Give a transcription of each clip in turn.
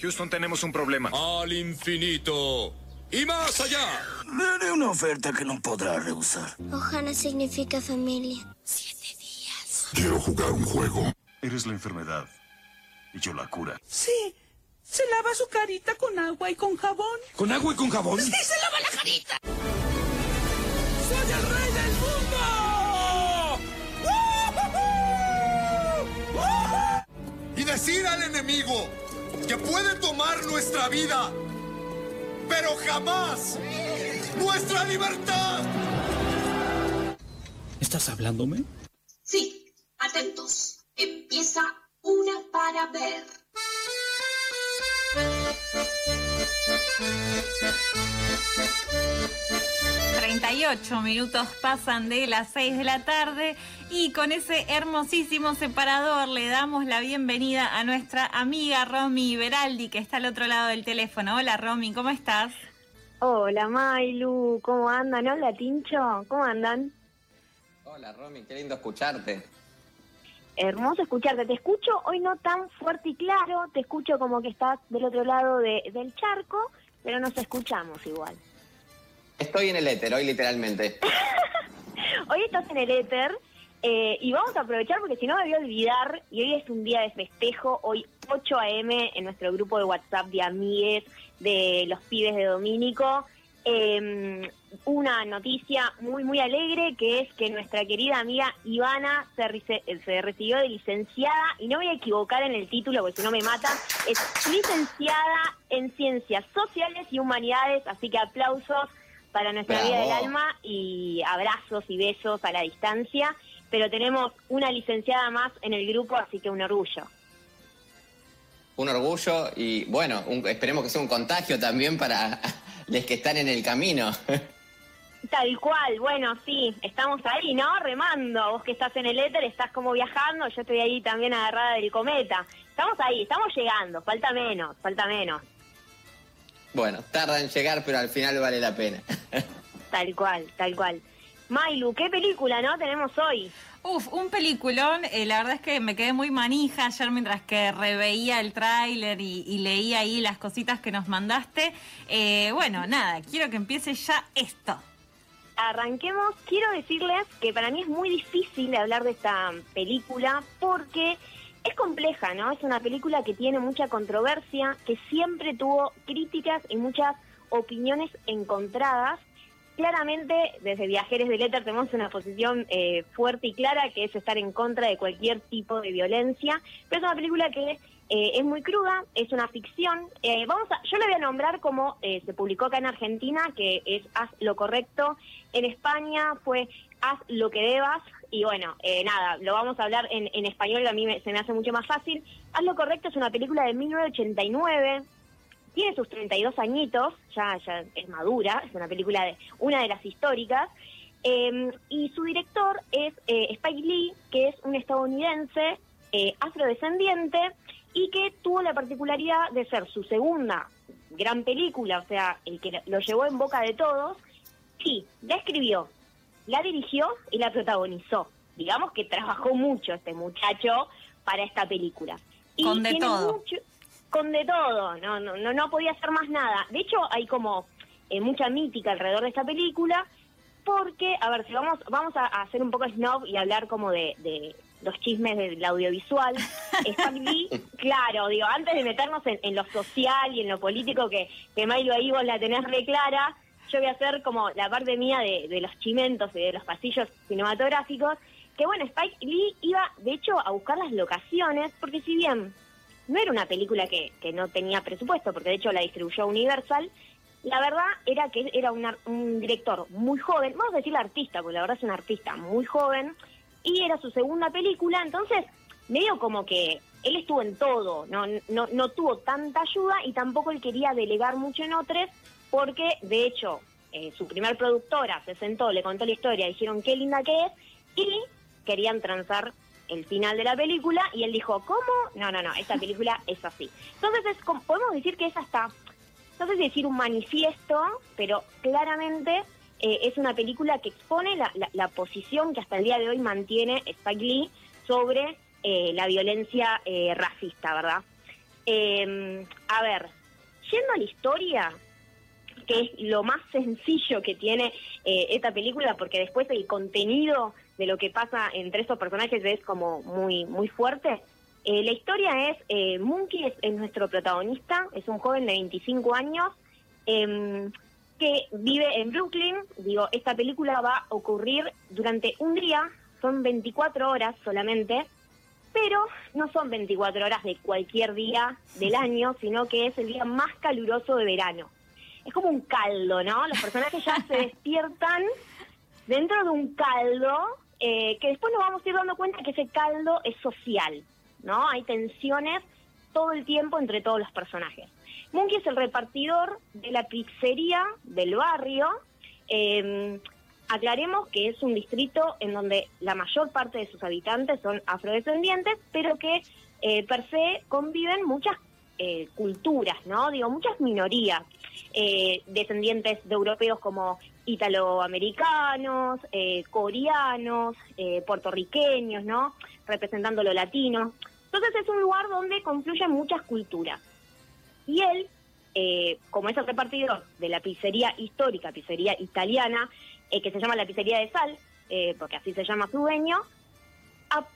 Houston, tenemos un problema. Al infinito. Y más allá. Le haré una oferta que no podrá rehusar. Ohana significa familia. Quiero jugar un juego. Eres la enfermedad y yo la cura. Sí. Se lava su carita con agua y con jabón. ¿Con agua y con jabón? ¡Sí, se lava la carita! ¡Soy el rey del mundo! Y decir al enemigo que puede tomar nuestra vida, pero jamás nuestra libertad. ¿Estás hablándome? Sí, atentos. Empieza una para ver. 38 minutos pasan de las 6 de la tarde y con ese hermosísimo separador le damos la bienvenida a nuestra amiga Romy Beraldi que está al otro lado del teléfono. Hola Romy, ¿cómo estás? Hola Mailu, ¿cómo andan? Hola Tincho, ¿cómo andan? Hola Romy, qué lindo escucharte. Hermoso escucharte, te escucho hoy no tan fuerte y claro, te escucho como que estás del otro lado de- del charco, pero nos escuchamos igual. Estoy en el éter hoy literalmente. Hoy estás en el éter eh, y vamos a aprovechar porque si no me voy a olvidar y hoy es un día de festejo, hoy 8 a.m. en nuestro grupo de WhatsApp de amigues de los pibes de Domínico. Eh, una noticia muy muy alegre que es que nuestra querida amiga Ivana se, rice- se recibió de licenciada y no voy a equivocar en el título porque si no me matan, es licenciada en Ciencias Sociales y Humanidades, así que aplausos para nuestra vida del alma y abrazos y besos a la distancia, pero tenemos una licenciada más en el grupo, así que un orgullo. Un orgullo y bueno, un- esperemos que sea un contagio también para los que están en el camino. Tal cual, bueno, sí, estamos ahí, ¿no? Remando, vos que estás en el éter, estás como viajando, yo estoy ahí también agarrada del cometa. Estamos ahí, estamos llegando, falta menos, falta menos, Bueno, tarda en llegar, pero al final vale la pena. tal cual, tal cual. Mailu, ¿qué película, no? Tenemos hoy. Uf, un peliculón, eh, la verdad es que me quedé muy manija ayer mientras que reveía el tráiler y, y leía ahí las cositas que nos mandaste. Eh, bueno, nada, quiero que empiece ya esto. Arranquemos. Quiero decirles que para mí es muy difícil hablar de esta película porque es compleja, ¿no? Es una película que tiene mucha controversia, que siempre tuvo críticas y muchas opiniones encontradas. Claramente, desde Viajeres del Éter tenemos una posición eh, fuerte y clara, que es estar en contra de cualquier tipo de violencia, pero es una película que eh, es muy cruda, es una ficción. Eh, vamos a, yo le voy a nombrar como eh, se publicó acá en Argentina, que es Haz lo correcto. En España fue Haz lo que debas. Y bueno, eh, nada, lo vamos a hablar en, en español, a mí me- se me hace mucho más fácil. Haz lo correcto es una película de 1989 tiene sus 32 añitos, ya, ya es madura, es una película de una de las históricas, eh, y su director es eh, Spike Lee, que es un estadounidense eh, afrodescendiente y que tuvo la particularidad de ser su segunda gran película, o sea, el que lo llevó en boca de todos, sí, la escribió, la dirigió y la protagonizó. Digamos que trabajó mucho este muchacho para esta película. Y Con de tiene todo. mucho- con de todo, no, no, no, no podía hacer más nada. De hecho, hay como eh, mucha mítica alrededor de esta película, porque, a ver, si vamos, vamos a, a hacer un poco snob y hablar como de, de los chismes del audiovisual. Spike Lee, claro, digo, antes de meternos en, en lo social y en lo político, que, que Milo ahí vos la tenés re clara, yo voy a hacer como la parte mía de, de los chimentos y de los pasillos cinematográficos, que bueno, Spike Lee iba, de hecho, a buscar las locaciones, porque si bien no era una película que, no tenía presupuesto, porque de hecho la distribuyó Universal. La verdad era que era un, un director muy joven, vamos a decir artista, porque la verdad es un artista muy joven, y era su segunda película, entonces medio como que él estuvo en todo, no, no, no tuvo tanta ayuda y tampoco él quería delegar mucho en otros, porque de hecho eh, su primer productora se sentó, le contó la historia, dijeron qué linda que es, y querían transar el final de la película y él dijo, ¿cómo? No, no, no, esta película es así. Entonces es podemos decir que es hasta, no sé si decir un manifiesto, pero claramente eh, es una película que expone la, la- la posición que hasta el día de hoy mantiene Spike Lee sobre eh, la violencia eh, racista, ¿verdad? Eh, a ver, yendo a la historia, que es lo más sencillo que tiene eh, esta película, porque después el contenido de lo que pasa entre esos personajes es como muy, muy fuerte. Eh, la historia es, eh, Monkey es, es nuestro protagonista, es un joven de 25 años em, que vive en Brooklyn. Digo, esta película va a ocurrir durante un día, son 24 horas solamente, pero no son 24 horas de cualquier día del año, sino que es el día más caluroso de verano. Es como un caldo, ¿no? Los personajes ya se despiertan dentro de un caldo eh, que después nos vamos a ir dando cuenta que ese caldo es social, ¿no? Hay tensiones todo el tiempo entre todos los personajes. Monkey es el repartidor de la pizzería del barrio. Eh, aclaremos que es un distrito en donde la mayor parte de sus habitantes son afrodescendientes, pero que eh, per se conviven muchas eh, culturas, ¿no? Digo, muchas minorías, eh, descendientes de europeos como italoamericanos, eh, coreanos, eh, puertorriqueños, ¿no? Representando lo latino. Entonces es un lugar donde confluyen muchas culturas. Y él, eh, como es el repartidor de la pizzería histórica, pizzería italiana, eh, que se llama la pizzería de sal, porque así se llama su dueño,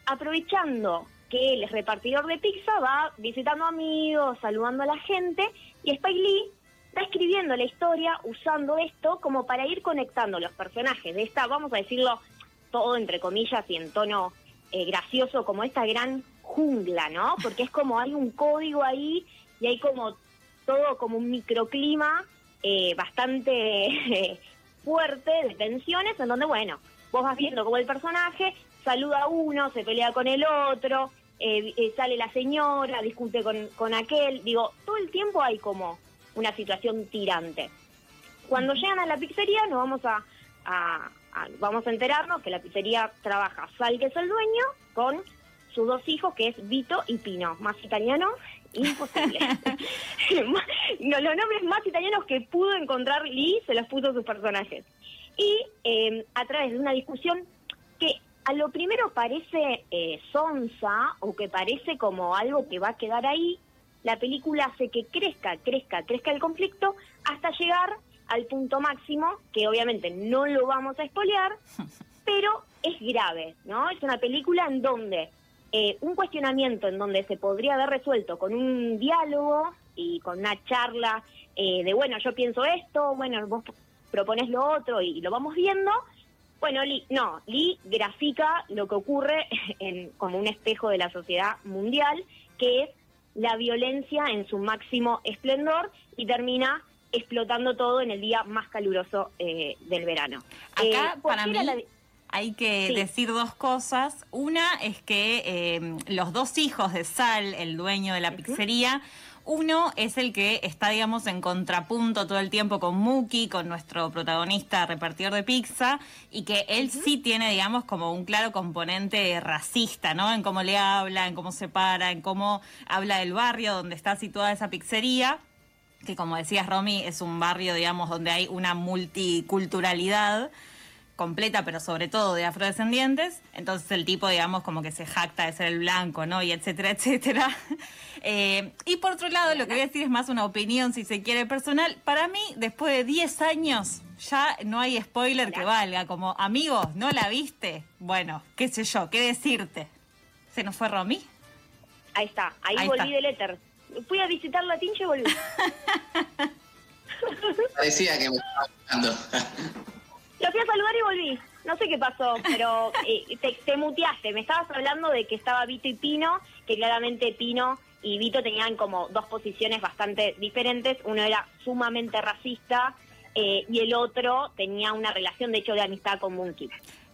aprovechando que él es repartidor de pizza, va visitando amigos, saludando a la gente, y Spike Lee está escribiendo la historia usando esto como para ir conectando los personajes de esta, vamos a decirlo todo entre comillas y en tono eh, gracioso, como esta gran jungla, ¿no? Porque es como hay un código ahí y hay como todo como un microclima eh, bastante fuerte de tensiones en donde, bueno, vos vas viendo como el personaje saluda a uno, se pelea con el otro, eh, eh, sale la señora, discute con, con aquel, digo, todo el tiempo hay como una situación tirante. Cuando llegan a la pizzería nos vamos a, a- a- vamos a enterarnos que la pizzería trabaja Sal, que es el dueño, con sus dos hijos, que es Vito y Pino. Más italiano, imposible. no, los nombres más italianos que pudo encontrar Lee se los puso a sus personajes. Y eh, a través de una discusión que a lo primero parece eh, sonsa o que parece como algo que va a quedar ahí, la película hace que crezca, crezca, crezca el conflicto hasta llegar al punto máximo, que obviamente no lo vamos a espolear, pero es grave, ¿no? Es una película en donde eh, un cuestionamiento en donde se podría haber resuelto con un diálogo y con una charla eh, de, bueno, yo pienso esto, bueno, vos propones lo otro y lo vamos viendo. Bueno, Lee, no, Lee grafica lo que ocurre en, como un espejo de la sociedad mundial, que es la violencia en su máximo esplendor y termina explotando todo en el día más caluroso eh, del verano. Acá, Eh, ¿por para qué mí, la- hay que Sí. decir dos cosas. Una es que eh, los dos hijos de Sal, el dueño de la pizzería, uno es el que está, digamos, en contrapunto todo el tiempo con Muki, con nuestro protagonista repartidor de pizza, y que él sí tiene, digamos, como un claro componente racista, ¿no? En cómo le habla, en cómo se para, en cómo habla del barrio donde está situada esa pizzería que como decías Romy, es un barrio, digamos, donde hay una multiculturalidad completa, pero sobre todo de afrodescendientes. Entonces el tipo, digamos, como que se jacta de ser el blanco, ¿no? Y etcétera, etcétera. Eh, y por otro lado, lo que voy a decir es más una opinión, si se quiere, personal. Para mí, después de 10 años, ya no hay spoiler que valga. Como, amigos, ¿no la viste? Bueno, qué sé yo, qué decirte. ¿Se nos fue Romy? Ahí está, ahí, Ahí volví está. del éter. Fui a visitar la tincha y volví. Parecía que me estaba. Lo fui a saludar y volví. No sé qué pasó, pero eh, te, te muteaste. Me estabas hablando de que estaba Vito y Pino, que claramente Pino y Vito tenían como dos posiciones bastante diferentes. Uno era sumamente racista eh, y el otro tenía una relación, de hecho, de amistad con Monkey.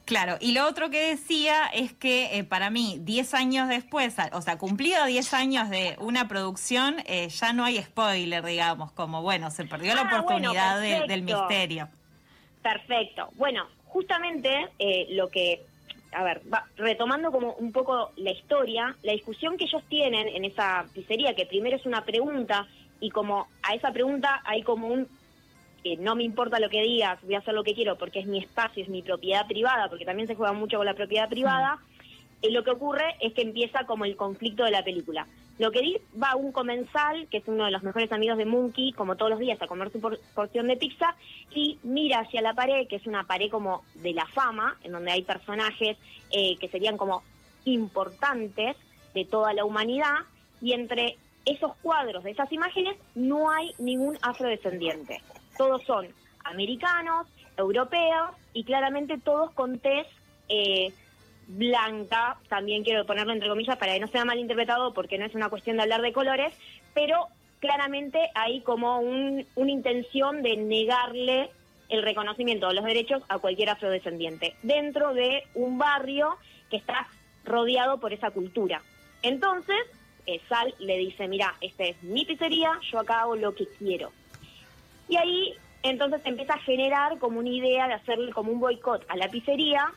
Claro, y lo otro que decía es que eh, para mí, 10 años después, o sea, cumplido 10 años de una producción, eh, ya no hay spoiler, digamos, como bueno, se perdió la Ah, bueno, oportunidad de- del misterio. Perfecto. Bueno, justamente eh, lo que, a ver, va- retomando como un poco la historia, la discusión que ellos tienen en esa pizzería, que primero es una pregunta y como a esa pregunta hay como un, eh, no me importa lo que digas, voy a hacer lo que quiero porque es mi espacio, es mi propiedad privada, porque también se juega mucho con la propiedad privada, eh, lo que ocurre es que empieza como el conflicto de la película. Lo que va un comensal, que es uno de los mejores amigos de Monkey, como todos los días, a comer su porción de pizza, y mira hacia la pared, que es una pared como de la fama, en donde hay personajes eh, que serían como importantes de toda la humanidad, y entre esos cuadros de esas imágenes no hay ningún afrodescendiente. Todos son americanos, europeos, y claramente todos con tez... Eh, blanca, también quiero ponerlo entre comillas para que no sea mal interpretado porque no es una cuestión de hablar de colores, pero claramente hay como un, una intención de negarle el reconocimiento de los derechos a cualquier afrodescendiente dentro de un barrio que está rodeado por esa cultura. Entonces, eh, Sal le dice, mira, esta es mi pizzería, yo acá hago lo que quiero. Y ahí entonces empieza a generar como una idea de hacerle como un boicot a la pizzería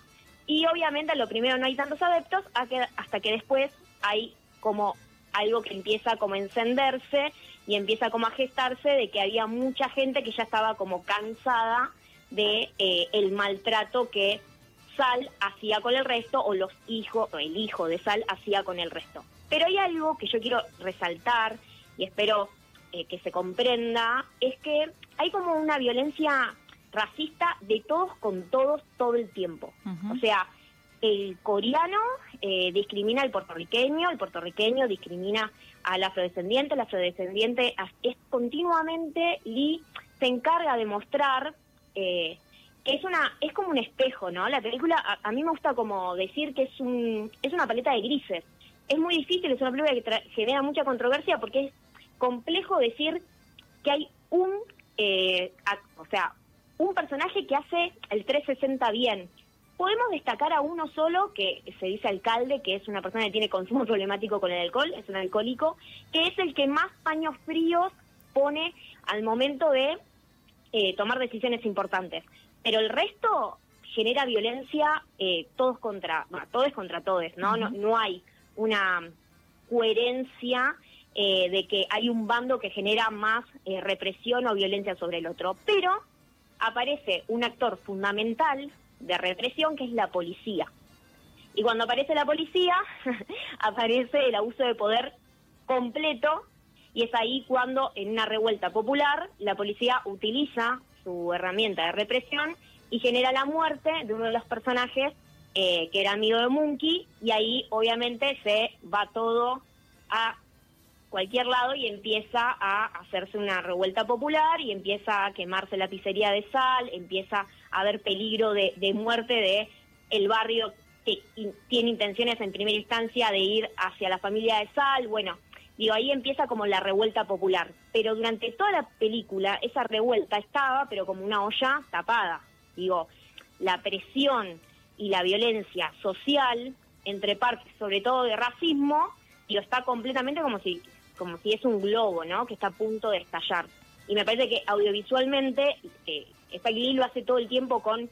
y obviamente lo primero no hay tantos adeptos hasta que después hay como algo que empieza como a encenderse y empieza como a gestarse de que había mucha gente que ya estaba como cansada de eh, el maltrato que Sal hacía con el resto o los hijos o el hijo de Sal hacía con el resto. Pero hay algo que yo quiero resaltar y espero eh, que se comprenda es que hay como una violencia racista de todos con todos todo el tiempo. O sea, el coreano eh, discrimina al puertorriqueño, el puertorriqueño discrimina al afrodescendiente, el afrodescendiente es continuamente Lee se encarga de mostrar eh, que es una es como un espejo, ¿no? La película a, a, mí me gusta como decir que es un es una paleta de grises. Es muy difícil, es una película que genera mucha controversia porque es complejo decir que hay un eh, o sea un personaje que hace el 360 bien. Podemos destacar a uno solo, que se dice alcalde, que es una persona que tiene consumo problemático con el alcohol, es un alcohólico, que es el que más paños fríos pone al momento de eh, tomar decisiones importantes. Pero el resto genera violencia eh, todos contra, bueno, todos contra todos, ¿no? no, no hay una coherencia eh, de que hay un bando que genera más represión o violencia sobre el otro. Pero aparece un actor fundamental de represión que es la policía. Y cuando aparece la policía, aparece el abuso de poder completo y es ahí cuando en una revuelta popular la policía utiliza su herramienta de represión y genera la muerte de uno de los personajes eh, que era amigo de Monkey y ahí obviamente se va todo a cualquier lado y empieza a hacerse una revuelta popular y empieza a quemarse la pizzería de sal, empieza a haber peligro de, muerte de el barrio que tiene intenciones en primera instancia de ir hacia la familia de sal, bueno, digo, ahí empieza como la revuelta popular, pero durante toda la película esa revuelta estaba, pero como una olla tapada, digo, la presión y la violencia social entre partes, sobre todo de racismo, digo, está completamente como si como si es un globo, ¿no? Que está a punto de estallar. Y me parece que audiovisualmente, eh, Spike lo hace todo el tiempo con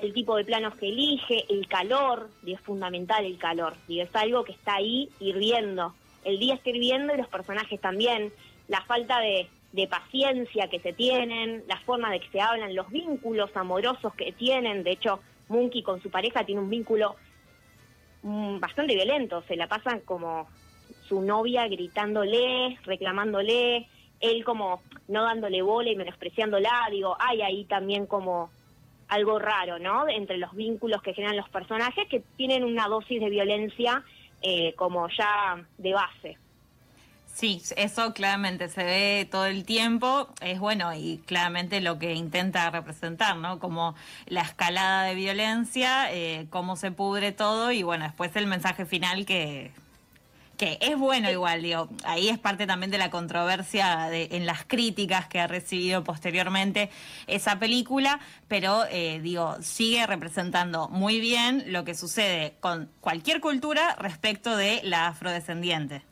el tipo de planos que elige, el calor, y es fundamental el calor, y es algo que está ahí hirviendo. El día está hirviendo y los personajes también, la falta de, de paciencia que se tienen, la forma de que se hablan, los vínculos amorosos que tienen, de hecho, Monkey con su pareja tiene un vínculo mm, bastante violento, se la pasan como su novia gritándole, reclamándole, él como no dándole bola y menospreciándola, digo, hay ahí también como algo raro, ¿no? Entre los vínculos que generan los personajes que tienen una dosis de violencia eh, como ya de base. Sí, eso claramente se ve todo el tiempo, es bueno y claramente lo que intenta representar, ¿no? Como la escalada de violencia, eh, cómo se pudre todo y bueno, después el mensaje final que que es bueno igual, digo, ahí es parte también de la controversia de, en las críticas que ha recibido posteriormente esa película, pero eh, digo, sigue representando muy bien lo que sucede con cualquier cultura respecto de la afrodescendiente.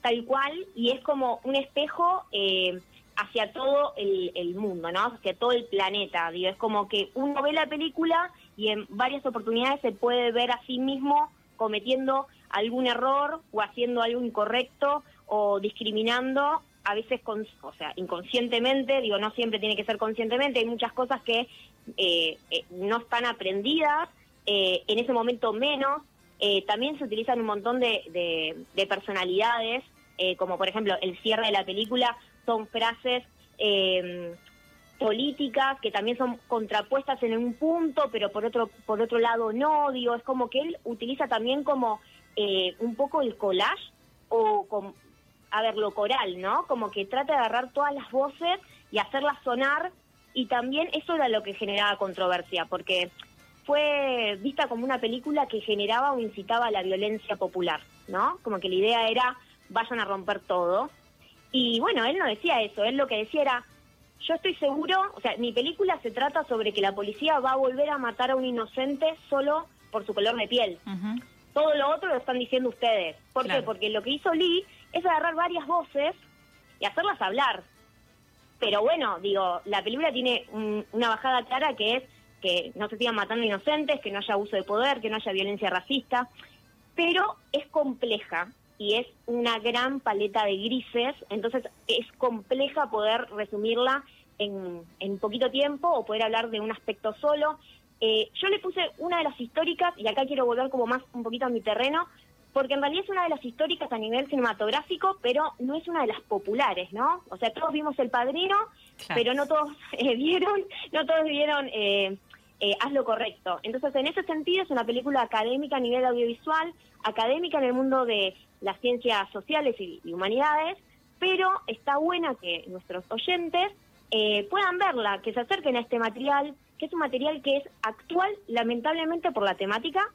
Tal cual, y es como un espejo eh, hacia todo el, el, mundo, ¿no? Hacia todo el planeta, digo, es como que uno ve la película y en varias oportunidades se puede ver a sí mismo cometiendo algún error o haciendo algo incorrecto o discriminando, a veces, con, o sea, inconscientemente, digo, no siempre tiene que ser conscientemente, hay muchas cosas que eh, eh, no están aprendidas, eh, en ese momento menos, eh, también se utilizan un montón de, de, personalidades, como por ejemplo el cierre de la película, son frases eh, políticas que también son contrapuestas en un punto, pero por otro, por otro lado no, digo, es como que él utiliza también como un poco el collage o, con, a ver, lo coral, ¿no? Como que trata de agarrar todas las voces y hacerlas sonar y también eso era lo que generaba controversia, porque fue vista como una película que generaba o incitaba a la violencia popular, ¿no? Como que la idea era vayan a romper todo. Y bueno, él no decía eso, él lo que decía era, yo estoy seguro, o sea, mi película se trata sobre que la policía va a volver a matar a un inocente solo por su color de piel. Todo lo otro lo están diciendo ustedes. ¿Por qué? Porque lo que hizo Lee es agarrar varias voces y hacerlas hablar. Pero bueno, digo, la película tiene una bajada clara que es que no se sigan matando inocentes, que no haya abuso de poder, que no haya violencia racista, pero es compleja y es una gran paleta de grises, entonces es compleja poder resumirla en, en poquito tiempo o poder hablar de un aspecto solo. Eh, yo le puse una de las históricas, y acá quiero volver como más un poquito a mi terreno, porque en realidad es una de las históricas a nivel cinematográfico, pero no es una de las populares, ¿no? O sea, todos vimos El Padrino, pero no todos eh, vieron, no todos vieron eh, eh, haz lo correcto. Entonces, en ese sentido, es una película académica a nivel audiovisual, académica en el mundo de las ciencias sociales y, humanidades, pero está buena que nuestros oyentes eh, puedan verla, que se acerquen a este material, que es un material que es actual, lamentablemente por la temática,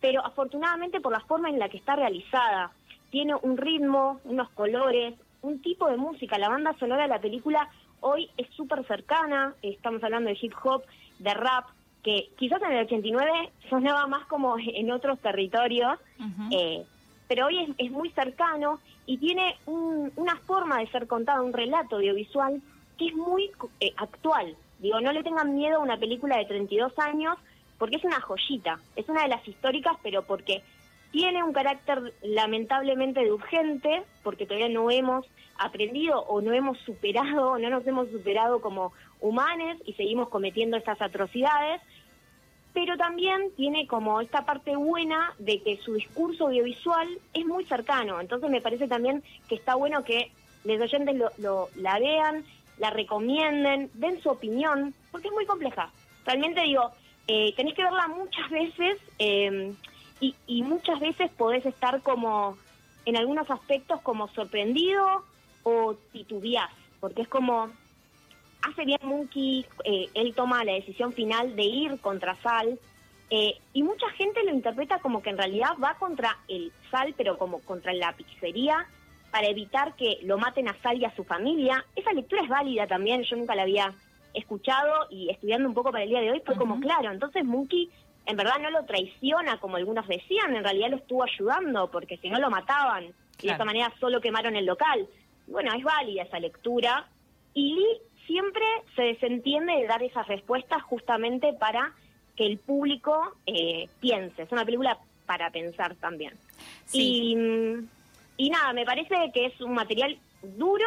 pero afortunadamente por la forma en la que está realizada. Tiene un ritmo, unos colores, un tipo de música. La banda sonora de la película hoy es súper cercana, estamos hablando de hip hop, de rap, que quizás en el 89 sonaba más como en otros territorios, eh, pero hoy es, muy cercano y tiene una forma de ser contado, un relato audiovisual que es muy eh, actual. Digo, no le tengan miedo a una película de 32 años porque es una joyita, es una de las históricas, pero porque tiene un carácter lamentablemente de urgente, porque todavía no hemos aprendido o no hemos superado, no nos hemos superado como humanos y seguimos cometiendo estas atrocidades, pero también tiene como esta parte buena de que su discurso audiovisual es muy cercano, entonces me parece también que está bueno que los oyentes lo, la vean, la recomienden, den su opinión, porque es muy compleja. Realmente digo, eh, tenés que verla muchas veces eh, y, y muchas veces podés estar como, en algunos aspectos, como sorprendido o titubeás, porque es como, hace bien Monkey, eh, él toma la decisión final de ir contra Sal, eh, y mucha gente lo interpreta como que en realidad va contra el Sal, pero como contra la pizzería, para evitar que lo maten a Sal y a su familia. Esa lectura es válida también, yo nunca la había escuchado y estudiando un poco para el día de hoy fue como claro, entonces Monkey en verdad no lo traiciona como algunos decían, en realidad lo estuvo ayudando porque si no lo mataban y de esta manera solo quemaron el local. Bueno, es válida esa lectura y Lee siempre se desentiende de dar esas respuestas justamente para que el público eh, piense. Es una película para pensar también. Y, y nada, me parece que es un material duro,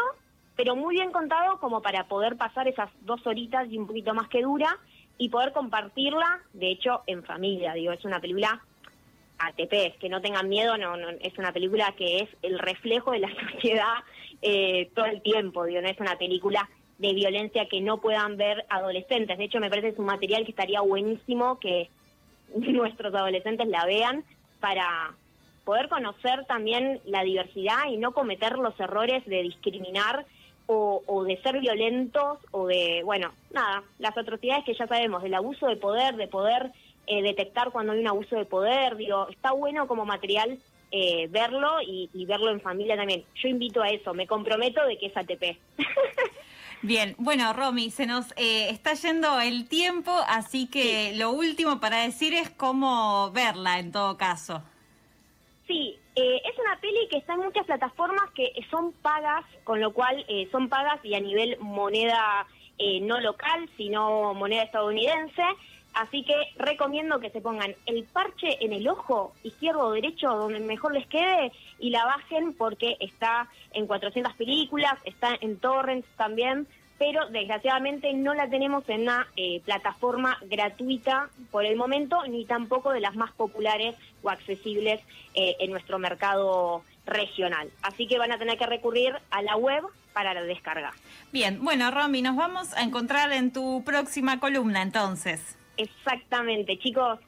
pero muy bien contado como para poder pasar esas dos horitas y un poquito más que dura y poder compartirla, de hecho, en familia. Digo, es una película ATP, que no tengan miedo, no, no es una película que es el reflejo de la sociedad eh, todo el tiempo, digo, no es una película de violencia que no puedan ver adolescentes. De hecho, me parece que es un material que estaría buenísimo que nuestros adolescentes la vean para poder conocer también la diversidad y no cometer los errores de discriminar o, de ser violentos o de, bueno, nada, las atrocidades que ya sabemos, del abuso de poder, de poder eh, detectar cuando hay un abuso de poder, digo, está bueno como material eh, verlo y, verlo en familia también. Yo invito a eso, me comprometo de que es ATP. Bien, bueno, Romy, se nos eh, está yendo el tiempo, así que lo último para decir es cómo verla en todo caso. Sí, eh, es una peli que está en muchas plataformas que son pagas, con lo cual eh, son pagas y a nivel moneda no local, sino moneda estadounidense. Así que recomiendo que se pongan el parche en el ojo, izquierdo o derecho, donde mejor les quede, y la bajen porque está en 400 películas, está en torrents también, pero desgraciadamente no la tenemos en una eh, plataforma gratuita por el momento, ni tampoco de las más populares o accesibles eh, en nuestro mercado regional. Así que van a tener que recurrir a la web para la descarga. Bien, bueno, Romy, nos vamos a encontrar en tu próxima columna entonces. Exactamente, chicos.